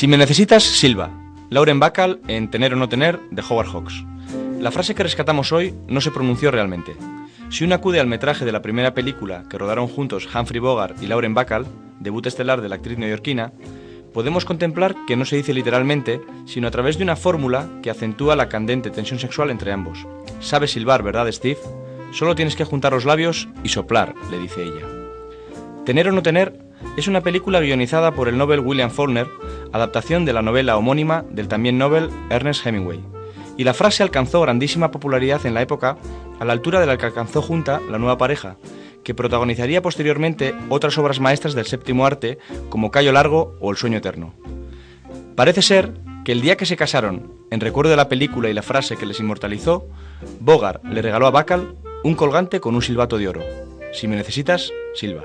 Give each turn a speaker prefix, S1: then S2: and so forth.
S1: Si me necesitas, Silva. Lauren Bacall en Tener o no tener de Howard Hawks. La frase que rescatamos hoy no se pronunció realmente. Si uno acude al metraje de la primera película que rodaron juntos Humphrey Bogart y Lauren Bacall, debut estelar de la actriz neoyorquina, podemos contemplar que no se dice literalmente, sino a través de una fórmula que acentúa la candente tensión sexual entre ambos. Sabes silbar, ¿verdad, Steve? Solo tienes que juntar los labios y soplar, le dice ella. Tener o no tener es una película guionizada por el Nobel William Faulkner, adaptación de la novela homónima del también Nobel Ernest Hemingway. Y la frase alcanzó grandísima popularidad en la época, a la altura de la que alcanzó junta la nueva pareja, que protagonizaría posteriormente otras obras maestras del séptimo arte como Cayo Largo o El Sueño Eterno. Parece ser que el día que se casaron, en recuerdo de la película y la frase que les inmortalizó, Bogart le regaló a Bacall un colgante con un silbato de oro. Si me necesitas, silba.